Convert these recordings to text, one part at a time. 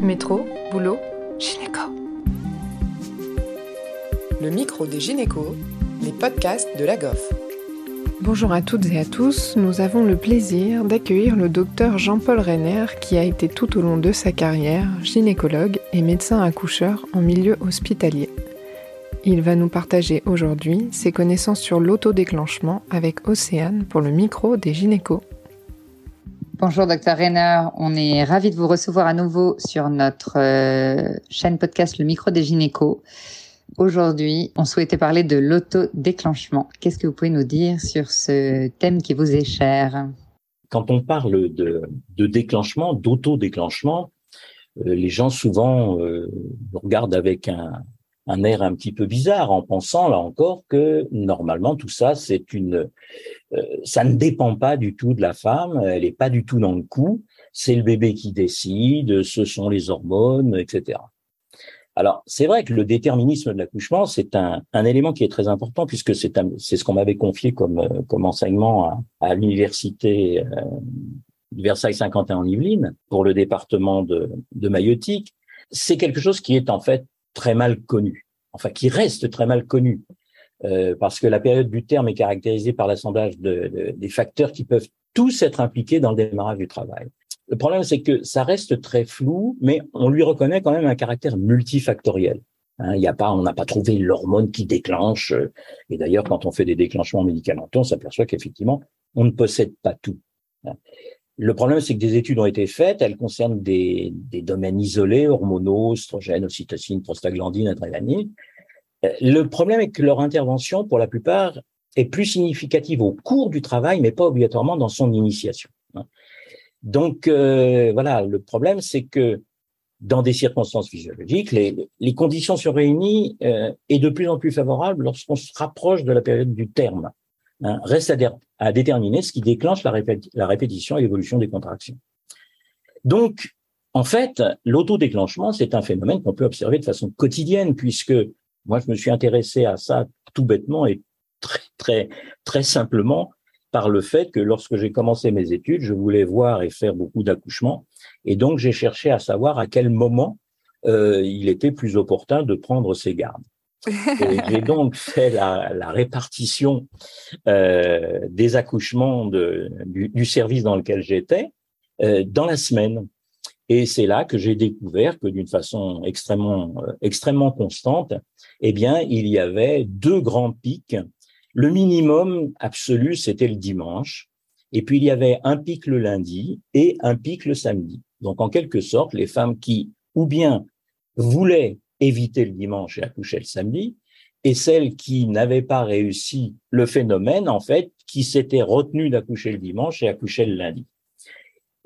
Métro, boulot, gynéco. Le micro des gynécos, les podcasts de la GOF. Bonjour à toutes et à tous, nous avons le plaisir d'accueillir le docteur Jean-Paul Renner qui a été tout au long de sa carrière gynécologue et médecin accoucheur en milieu hospitalier. Il va nous partager aujourd'hui ses connaissances sur l'autodéclenchement avec Océane pour le micro des gynécos. Bonjour docteur Renner, on est ravi de vous recevoir à nouveau sur notre euh, chaîne podcast Le micro des gynécos. Aujourd'hui, on souhaitait parler de l'autodéclenchement. Qu'est-ce que vous pouvez nous dire sur ce thème qui vous est cher? Quand on parle de, déclenchement, d'autodéclenchement, euh, les gens souvent euh, regardent avec un, air un petit peu bizarre en pensant là encore que normalement tout ça c'est une ça ne dépend pas du tout de la femme, elle est pas du tout dans le coup, c'est le bébé qui décide, ce sont les hormones, etc. Alors c'est vrai que le déterminisme de l'accouchement c'est un, un, élément qui est très important puisque c'est ce qu'on m'avait confié comme euh, comme enseignement à, à l'université euh, Versailles 51 en Yvelines pour le département de, de maïotique. C'est quelque chose qui est en fait très mal connu, enfin qui reste très mal connu, euh, parce que la période du terme est caractérisée par l'assemblage de, des facteurs qui peuvent tous être impliqués dans le démarrage du travail. Le problème, c'est que ça reste très flou, mais on lui reconnaît quand même un caractère multifactoriel. Hein, y a pas, on n'a pas trouvé l'hormone qui déclenche. Euh, et d'ailleurs, quand on fait des déclenchements médicamenteux, on s'aperçoit qu'effectivement, on ne possède pas tout. Hein. Le problème, c'est que des études ont été faites, elles concernent des, des domaines isolés, hormonaux, oestrogènes, ocytocine, prostaglandine, adrénaline. Euh, le problème est que leur intervention, pour la plupart, est plus significative au cours du travail, mais pas obligatoirement dans son initiation. Hein. Donc euh, voilà, le problème, c'est que dans des circonstances physiologiques, les, conditions sont réunies euh, et de plus en plus favorables lorsqu'on se rapproche de la période du terme. Hein, reste à, à, déterminer ce qui déclenche la, la répétition et l'évolution des contractions. Donc, en fait, l'autodéclenchement, c'est un phénomène qu'on peut observer de façon quotidienne, puisque moi, je me suis intéressé à ça tout bêtement et très, très, très simplement par le fait que lorsque j'ai commencé mes études, je voulais voir et faire beaucoup d'accouchements, et donc j'ai cherché à savoir à quel moment euh, il était plus opportun de prendre ses gardes. J'ai donc fait la, la répartition euh, des accouchements de, du, du, service dans lequel j'étais euh, dans la semaine. Et c'est là que j'ai découvert que d'une façon extrêmement euh, extrêmement constante, eh bien, il y avait deux grands pics. Le minimum absolu, c'était le dimanche. Et puis, il y avait un pic le lundi et un pic le samedi. Donc, en quelque sorte, les femmes qui, ou bien voulaient éviter le dimanche et accoucher le samedi, et celles qui n'avaient pas réussi le phénomène, en fait, qui s'étaient retenues d'accoucher le dimanche et accoucher le lundi.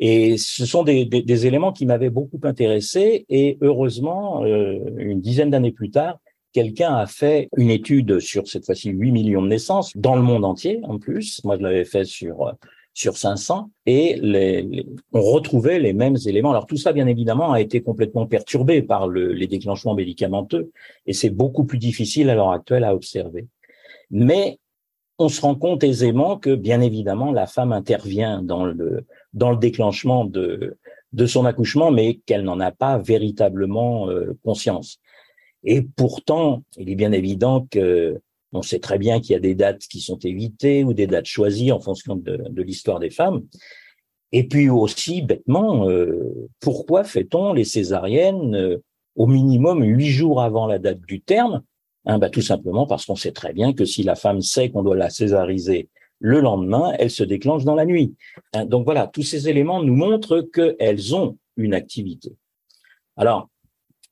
Et ce sont des, des, des éléments qui m'avaient beaucoup intéressé. Et heureusement, euh, une dizaine d'années plus tard, quelqu'un a fait une étude sur cette fois-ci 8 millions de naissances dans le monde entier en plus. Moi, je l'avais fait sur sur 500 et les, on retrouvait les mêmes éléments. Alors tout ça, bien évidemment, a été complètement perturbé par le, les déclenchements médicamenteux et c'est beaucoup plus difficile à l'heure actuelle à observer. Mais on se rend compte aisément que, bien évidemment, la femme intervient dans le dans le déclenchement de de son accouchement, mais qu'elle n'en a pas véritablement euh, conscience. Et pourtant, il est bien évident que on sait très bien qu'il y a des dates qui sont évitées ou des dates choisies en fonction de, de l'histoire des femmes. Et puis aussi, bêtement, euh, pourquoi fait-on les césariennes euh, au minimum huit jours avant la date du terme hein, bah, Tout simplement parce qu'on sait très bien que si la femme sait qu'on doit la césariser le lendemain, elle se déclenche dans la nuit. Hein, donc voilà, tous ces éléments nous montrent qu'elles ont une activité. Alors,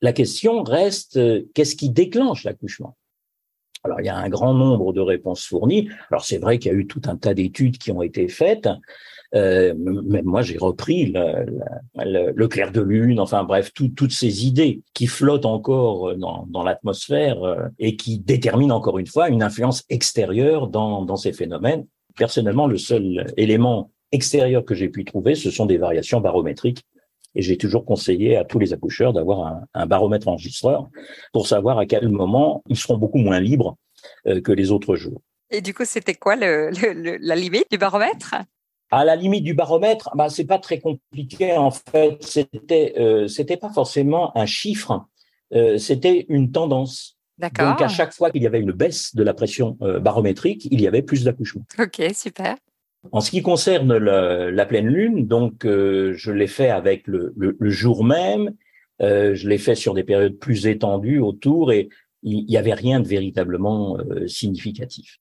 la question reste, euh, qu'est-ce qui déclenche l'accouchement? Alors, il y a un grand nombre de réponses fournies. Alors, c'est vrai qu'il y a eu tout un tas d'études qui ont été faites. Euh, même moi, j'ai repris le, le, le, clair de lune, enfin bref, tout, toutes ces idées qui flottent encore dans, dans l'atmosphère euh, et qui déterminent encore une fois une influence extérieure dans, dans ces phénomènes. Personnellement, le seul élément extérieur que j'ai pu trouver, ce sont des variations barométriques. Et j'ai toujours conseillé à tous les accoucheurs d'avoir un, un, baromètre enregistreur pour savoir à quel moment ils seront beaucoup moins libres euh, que les autres jours. Et du coup, c'était quoi le, le, la limite du baromètre? À la limite du baromètre, bah, c'est pas très compliqué en fait. C'était euh, c'était pas forcément un chiffre, euh, c'était une tendance. D'accord. Donc à chaque fois qu'il y avait une baisse de la pression euh, barométrique, il y avait plus d'accouchements. Ok, super. En ce qui concerne le- la pleine lune, donc euh, je l'ai fait avec le, le- le jour même. euh, je l'ai fait sur des périodes plus étendues autour et il n'y avait rien de véritablement euh, significatif.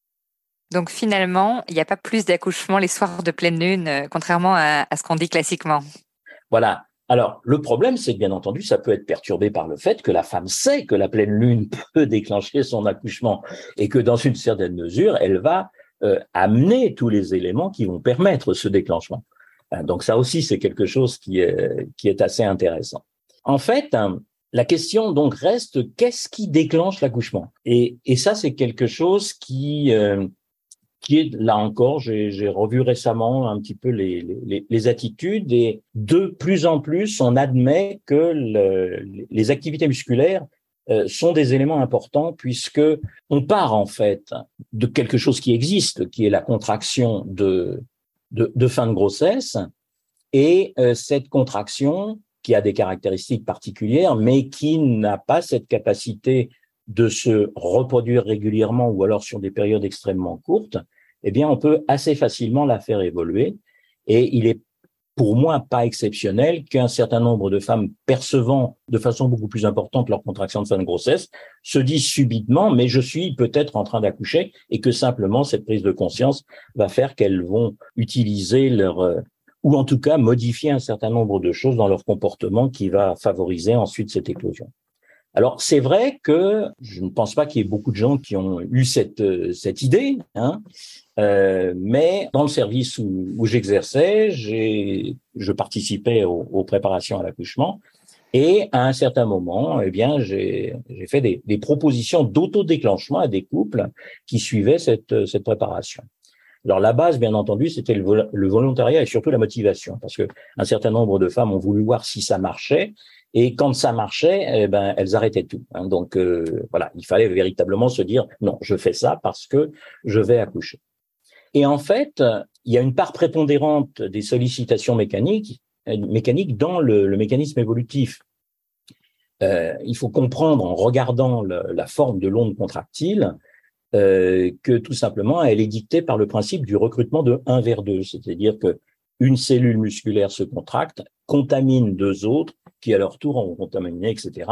Donc finalement, il n'y a pas plus d'accouchements les soirs de pleine lune, euh, contrairement à, à ce qu'on dit classiquement. Voilà. Alors, le problème, c'est que bien entendu, ça peut être perturbé par le fait que la femme sait que la pleine lune peut déclencher son accouchement et que dans une certaine mesure, elle va euh, amener tous les éléments qui vont permettre ce déclenchement. Euh, Donc ça aussi, c'est quelque chose qui est, assez intéressant. En fait, hein, la question donc reste qu'est-ce qui déclenche l'accouchement? Et, ça, c'est quelque chose qui euh, qui est là encore, j'ai revu récemment un petit peu les, attitudes et de plus en plus, on admet que le- les activités musculaires sont des éléments importants puisque on part en fait de quelque chose qui existe, qui est la contraction de, de, de fin de grossesse et euh, cette contraction qui a des caractéristiques particulières, mais qui n'a pas cette capacité de se reproduire régulièrement ou alors sur des périodes extrêmement courtes, eh bien, on peut assez facilement la faire évoluer. Et il est pour moi pas exceptionnel qu'un certain nombre de femmes percevant de façon beaucoup plus importante leur contraction de fin de grossesse se disent subitement, mais je suis peut-être en train d'accoucher et que simplement cette prise de conscience va faire qu'elles vont utiliser leur, euh, ou en tout cas modifier un certain nombre de choses dans leur comportement qui va favoriser ensuite cette éclosion. Alors c'est vrai que je ne pense pas qu'il y ait beaucoup de gens qui ont eu cette euh, cette idée, hein, euh, mais dans le service où, où j'exerçais, je participais aux, aux préparations à l'accouchement et à un certain moment, eh bien j'ai fait des, des propositions d'autodéclenchement à des couples qui suivaient cette cette préparation. Alors la base, bien entendu, c'était le, vol- le volontariat et surtout la motivation, parce que un certain nombre de femmes ont voulu voir si ça marchait, et quand ça marchait, eh ben elles arrêtaient tout. hein. Donc euh, voilà, il fallait véritablement se dire non, je fais ça parce que je vais accoucher. Et en fait, il y a une part prépondérante des sollicitations mécaniques, euh, mécaniques dans le, mécanisme évolutif. Euh, il faut comprendre en regardant la forme de l'onde contractile euh, que tout simplement elle est dictée par le principe du recrutement de 1 vers 2, c'est-à-dire que une cellule musculaire se contracte, contamine deux autres qui à leur tour ont contaminé, etc.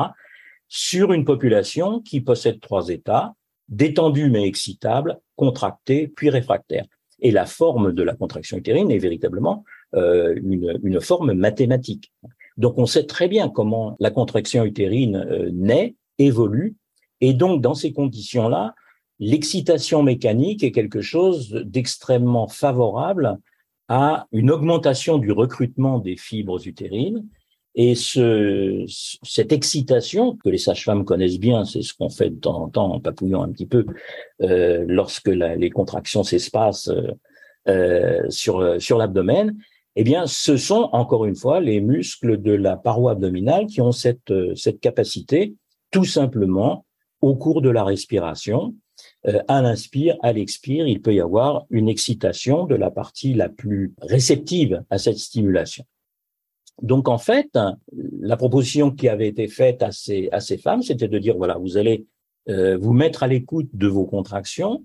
sur une population qui possède trois états, détendu mais excitable, contracté puis réfractaire. Et la forme de la contraction utérine est véritablement euh, une, une forme mathématique. Donc on sait très bien comment la contraction utérine euh, naît, évolue, et donc dans ces conditions-là, l'excitation mécanique est quelque chose d'extrêmement favorable à une augmentation du recrutement des fibres utérines. Et ce, cette excitation que les sages-femmes connaissent bien, c'est ce qu'on fait de temps en temps en papouillant un petit peu euh, lorsque les contractions s'espacent euh, euh, sur, sur l'abdomen, eh bien, ce sont encore une fois les muscles de la paroi abdominale qui ont cette, cette capacité, tout simplement, au cours de la respiration, euh, à l'inspire, à l'expire, il peut y avoir une excitation de la partie la plus réceptive à cette stimulation. Donc en fait, la proposition qui avait été faite à ces, à ces femmes, c'était de dire, voilà, vous allez euh, vous mettre à l'écoute de vos contractions.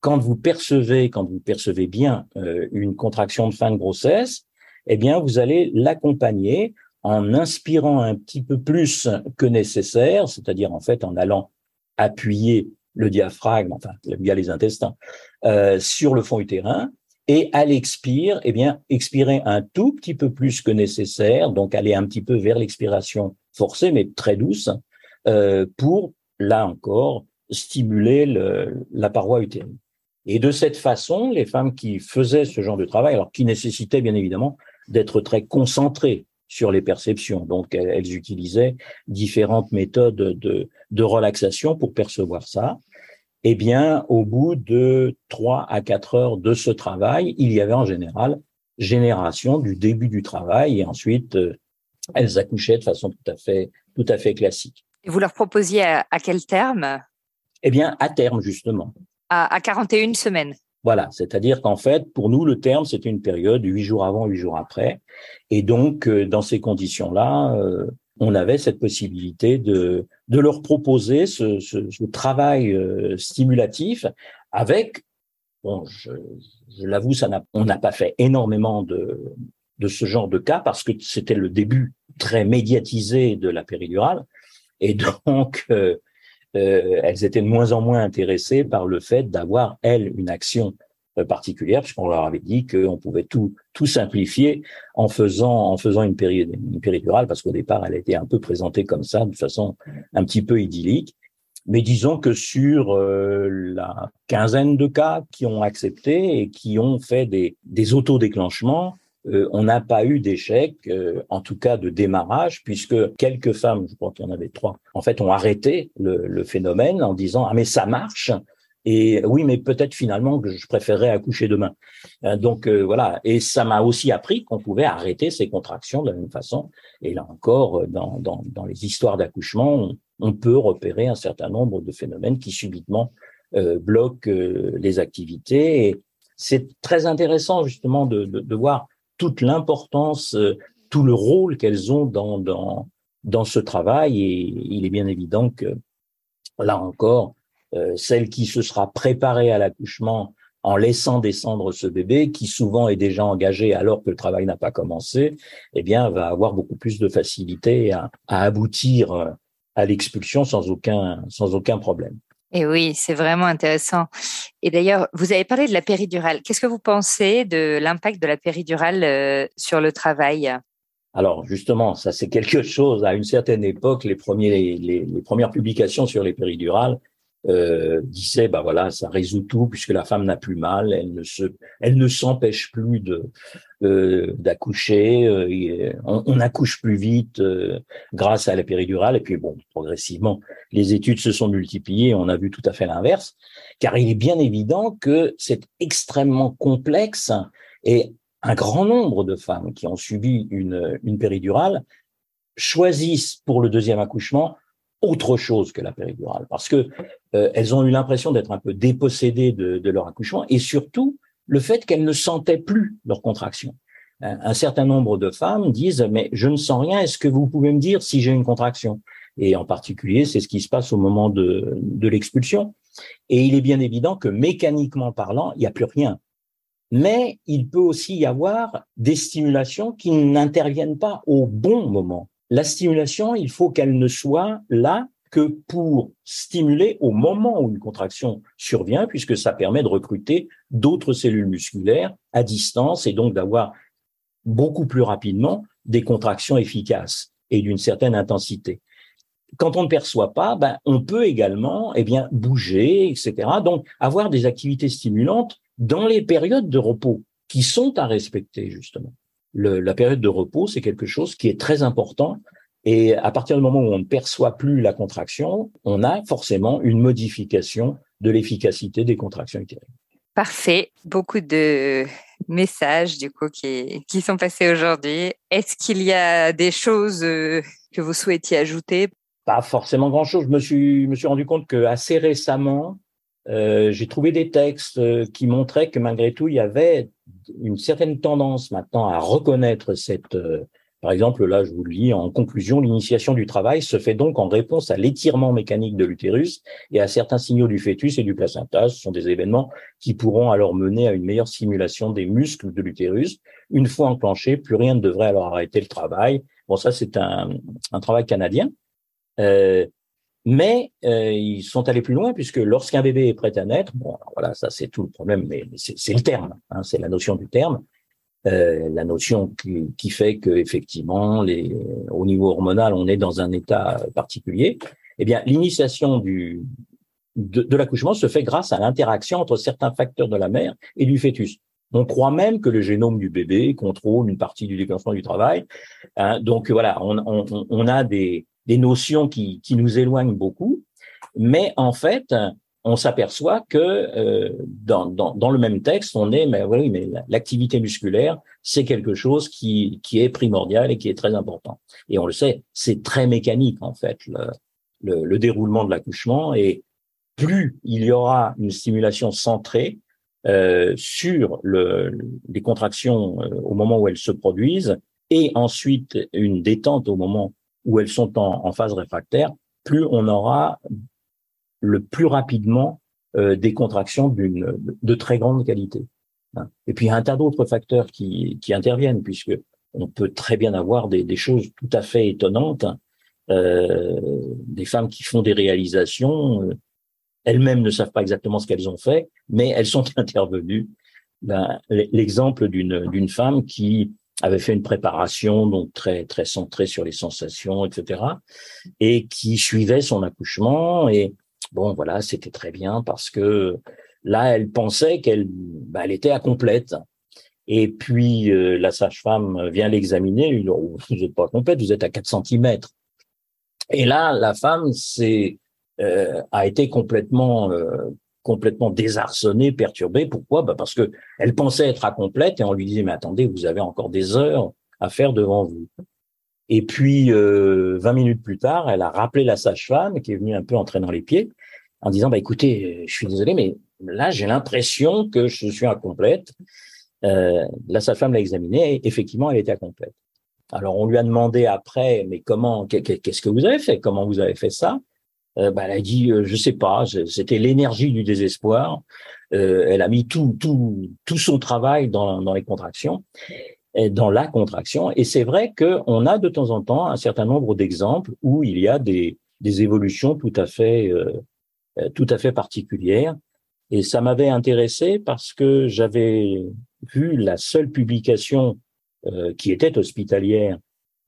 Quand vous percevez, quand vous percevez bien euh, une contraction de fin de grossesse, eh bien, vous allez l'accompagner en inspirant un petit peu plus que nécessaire, c'est-à-dire en fait en allant appuyer le diaphragme, enfin via les intestins, euh, sur le fond utérin, et à l'expire, eh bien, expirer un tout petit peu plus que nécessaire, donc aller un petit peu vers l'expiration forcée, mais très douce, euh, pour, là encore, stimuler le, la paroi utérine. Et de cette façon, les femmes qui faisaient ce genre de travail, alors qui nécessitait bien évidemment d'être très concentrées sur les perceptions, donc elles, utilisaient différentes méthodes de, de relaxation pour percevoir ça, eh bien, au bout de trois à quatre heures de ce travail, il y avait en général génération du début du travail et ensuite euh, elles accouchaient de façon tout à fait, tout à fait classique. Et vous leur proposiez à, à quel terme? Eh bien, à terme, justement. à, à 41 semaines. Voilà, c'est-à-dire qu'en fait, pour nous, le terme, c'était une période huit jours avant, huit jours après. Et donc, euh, dans ces conditions-là, euh, on avait cette possibilité de, de leur proposer ce, ce, ce travail euh, stimulatif avec, bon, je, je l'avoue, ça n'a, on n'a pas fait énormément de, de ce genre de cas parce que c'était le début très médiatisé de la péridurale. Et donc, euh, elles étaient de moins en moins intéressées par le fait d'avoir, elles, une action euh, particulière, puisqu'on leur avait dit qu'on pouvait tout, tout simplifier en faisant, en faisant une, péri une péridurale, parce qu'au départ, elle était un peu présentée comme ça, de façon un petit peu idyllique. Mais disons que sur euh, la quinzaine de cas qui ont accepté et qui ont fait des, des autodéclenchements, euh, on n'a pas eu d'échec, euh, en tout cas de démarrage, puisque quelques femmes, je crois qu'il y en avait trois, en fait, ont arrêté le, phénomène en disant ah mais ça marche. Et oui, mais peut-être finalement que je préférerais accoucher demain. Euh, donc voilà. Et ça m'a aussi appris qu'on pouvait arrêter ces contractions de la même façon. Et là encore, dans, dans, les histoires d'accouchement, on, peut repérer un certain nombre de phénomènes qui subitement bloquent les activités. Et c'est très intéressant justement de, de, de voir toute l'importance, euh, tout le rôle qu'elles ont dans, dans, dans ce travail. Et il est bien évident que, là encore, euh, celle qui se sera préparée à l'accouchement en laissant descendre ce bébé, qui souvent est déjà engagé alors que le travail n'a pas commencé, eh bien, va avoir beaucoup plus de facilité à, à aboutir euh, à l'expulsion sans aucun, sans aucun problème. Et oui, c'est vraiment intéressant. Et d'ailleurs, vous avez parlé de la péridurale. Qu'est-ce que vous pensez de l'impact de la péridurale euh, sur le travail? Alors justement, ça c'est quelque chose. À une certaine époque, les, premiers, les, les premières publications sur les péridurales euh, disait bah voilà ça résout tout puisque la femme n'a plus mal elle ne se elle ne s'empêche plus de euh, d'accoucher euh, on, on, accouche plus vite euh, grâce à la péridurale. Et puis bon progressivement les études se sont multipliées on a vu tout à fait l'inverse car il est bien évident que c'est extrêmement complexe et un grand nombre de femmes qui ont subi une, une péridurale choisissent pour le deuxième accouchement autre chose que la péridurale, parce que euh, elles ont eu l'impression d'être un peu dépossédées de, de, leur accouchement, et surtout le fait qu'elles ne sentaient plus leur contraction. Un, certain nombre de femmes disent mais je ne sens rien. Est-ce que vous pouvez me dire si j'ai une contraction? Et en particulier, c'est ce qui se passe au moment de, de l'expulsion. Et il est bien évident que mécaniquement parlant, il n'y a plus rien. Mais il peut aussi y avoir des stimulations qui n'interviennent pas au bon moment. La stimulation, il faut qu'elle ne soit là que pour stimuler au moment où une contraction survient, puisque ça permet de recruter d'autres cellules musculaires à distance et donc d'avoir beaucoup plus rapidement des contractions efficaces et d'une certaine intensité. Quand on ne perçoit pas, ben, on peut également eh bien, bouger, etc. Donc, avoir des activités stimulantes dans les périodes de repos qui sont à respecter, justement le, la période de repos, c'est quelque chose qui est très important. Et à partir du moment où on ne perçoit plus la contraction, on a forcément une modification de l'efficacité des contractions utérines. Parfait. Beaucoup de messages du coup qui, qui sont passés aujourd'hui. Est-ce qu'il y a des choses euh, que vous souhaitiez ajouter? Pas forcément grand-chose. Je me suis, me suis rendu compte que assez récemment, euh, j'ai trouvé des textes euh, qui montraient que malgré tout, il y avait une certaine tendance maintenant à reconnaître cette, euh, par exemple, là, je vous le lis en conclusion, l'initiation du travail se fait donc en réponse à l'étirement mécanique de l'utérus et à certains signaux du fœtus et du placenta. Ce sont des événements qui pourront alors mener à une meilleure simulation des muscles de l'utérus. Une fois enclenché, plus rien ne devrait alors arrêter le travail. Bon, ça, c'est un, un travail canadien. Euh, mais euh, ils sont allés plus loin puisque lorsqu'un bébé est prêt à naître, bon, voilà, ça c'est tout le problème, mais c'est le terme, hein, c'est la notion du terme, euh, la notion qui, qui fait que effectivement, les, au niveau hormonal, on est dans un état particulier. Eh bien, l'initiation du de, de l'accouchement se fait grâce à l'interaction entre certains facteurs de la mère et du fœtus. On croit même que le génome du bébé contrôle une partie du déclenchement du travail. Hein, donc voilà, on, on, on a des, des notions qui, qui nous éloignent beaucoup, mais en fait, on s'aperçoit que euh, dans, dans, dans, le même texte, on est, mais oui, mais l'activité musculaire, c'est quelque chose qui, qui est primordial et qui est très important. Et on le sait, c'est très mécanique en fait le, le, le déroulement de l'accouchement. Et plus il y aura une stimulation centrée, euh, sur le, les contractions euh, au moment où elles se produisent et ensuite une détente au moment où elles sont en, phase réfractaire, plus on aura le plus rapidement euh, des contractions d'une de très grande qualité. Hein. Et puis il y a un tas d'autres facteurs qui, qui interviennent puisque on peut très bien avoir des, des choses tout à fait étonnantes, euh, des femmes qui font des réalisations, euh, elles-mêmes ne savent pas exactement ce qu'elles ont fait, mais elles sont intervenues. Ben, L'exemple d'une d'une femme qui avait fait une préparation donc très très centrée sur les sensations, etc., et qui suivait son accouchement et bon voilà c'était très bien parce que là elle pensait qu'elle ben, elle était à complète et puis euh, la sage-femme vient l'examiner vous n'êtes pas complète vous êtes à 4 cm et là la femme c'est euh, a été complètement euh, complètement désarçonnée, perturbée. Pourquoi? Bah Parce que elle pensait être à complète et on lui disait mais attendez, vous avez encore des heures à faire devant vous. Et puis euh, 20 minutes plus tard, elle a rappelé la sage-femme qui est venue un peu entraînant les pieds en disant bah écoutez, je suis désolé mais là j'ai l'impression que je suis incomplète. Euh, la sage-femme l'a examinée et effectivement elle était complète. Alors on lui a demandé après mais comment qu'est-ce que vous avez fait? Comment vous avez fait ça? Euh, bah, elle a dit, euh, je sais pas, c'était l'énergie du désespoir. Euh, elle a mis tout, tout, tout son travail dans, dans les contractions, dans la contraction. Et c'est vrai qu'on a de temps en temps un certain nombre d'exemples où il y a des, des évolutions tout à fait, euh, tout à fait particulières. Et ça m'avait intéressé parce que j'avais vu la seule publication qui était hospitalière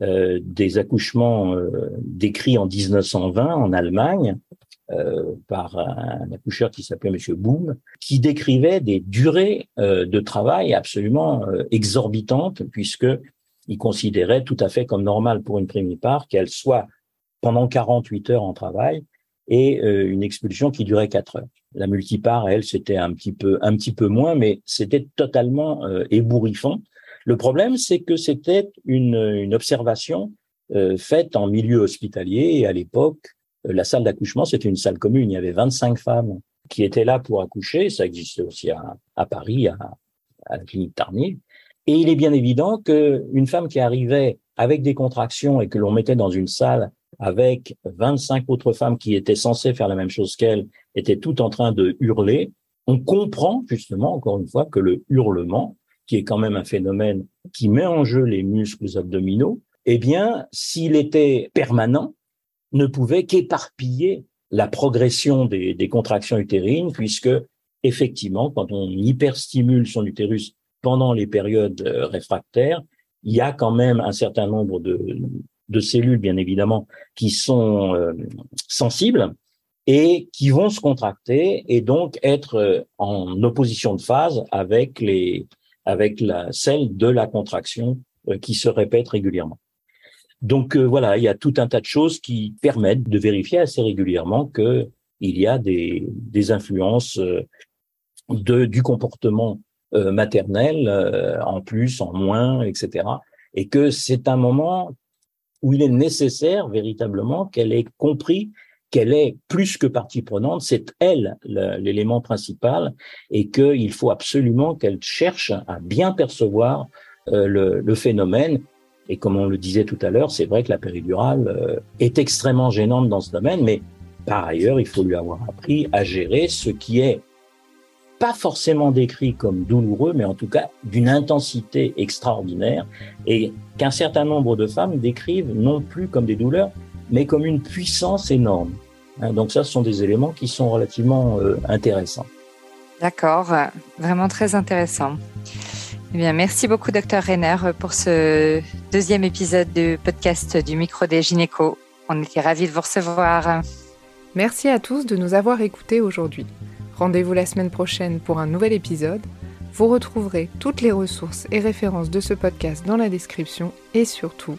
euh, des accouchements euh, décrits en 1920 en Allemagne euh, par un accoucheur qui s'appelait Monsieur Boom, qui décrivait des durées de travail absolument exorbitantes, puisque il considérait tout à fait comme normal pour une primipare qu'elle soit pendant 48 heures en travail et une expulsion qui durait 4 heures. La multipare, elle, c'était un petit peu un petit peu moins, mais c'était totalement ébouriffant le problème, c'est que c'était une, une, observation euh, faite en milieu hospitalier et à l'époque, euh, la salle d'accouchement, c'était une salle commune. Il y avait 25 femmes qui étaient là pour accoucher. Ça existait aussi à, à Paris, à, à, la clinique Tarnier. Et il est bien évident qu'une femme qui arrivait avec des contractions et que l'on mettait dans une salle avec 25 autres femmes qui étaient censées faire la même chose qu'elle, étaient toutes en train de hurler, on comprend justement, encore une fois, que le hurlement qui est quand même un phénomène qui met en jeu les muscles abdominaux, eh bien, s'il était permanent, ne pouvait qu'éparpiller la progression des, contractions utérines, puisque effectivement, quand on hyperstimule son utérus pendant les périodes euh, réfractaires, il y a quand même un certain nombre de, de cellules, bien évidemment, qui sont euh, sensibles et qui vont se contracter et donc être euh, en opposition de phase avec les, avec la, celle de la contraction euh, qui se répète régulièrement. Donc euh, voilà, il y a tout un tas de choses qui permettent de vérifier assez régulièrement que il y a des, des influences euh, de, du comportement maternel en plus, en moins, etc. Et que c'est un moment où il est nécessaire véritablement qu'elle ait compris qu'elle est plus que partie prenante, c'est elle l'élément principal et qu'il faut absolument qu'elle cherche à bien percevoir euh, le, phénomène. Et comme on le disait tout à l'heure, c'est vrai que la péridurale euh, est extrêmement gênante dans ce domaine, mais par ailleurs, il faut lui avoir appris à gérer ce qui est pas forcément décrit comme douloureux, mais en tout cas d'une intensité extraordinaire et qu'un certain nombre de femmes décrivent non plus comme des douleurs, mais comme une puissance énorme. Hein, donc ça, ce sont des éléments qui sont relativement euh, intéressants. D'accord, vraiment très intéressant. Eh bien, merci beaucoup, docteur Renner, pour ce deuxième épisode du podcast du micro des gynécos. On était ravis de vous recevoir. Merci à tous de nous avoir écoutés aujourd'hui. Rendez-vous la semaine prochaine pour un nouvel épisode. Vous retrouverez toutes les ressources et références de ce podcast dans la description et surtout,